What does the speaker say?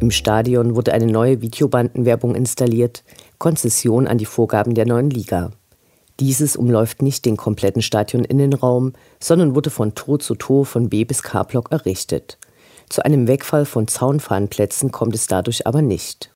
Im Stadion wurde eine neue Videobandenwerbung installiert, Konzession an die Vorgaben der neuen Liga. Dieses umläuft nicht den kompletten Stadioninnenraum, sondern wurde von Tor zu Tor von B bis K-Block errichtet. Zu einem Wegfall von Zaunfahnenplätzen kommt es dadurch aber nicht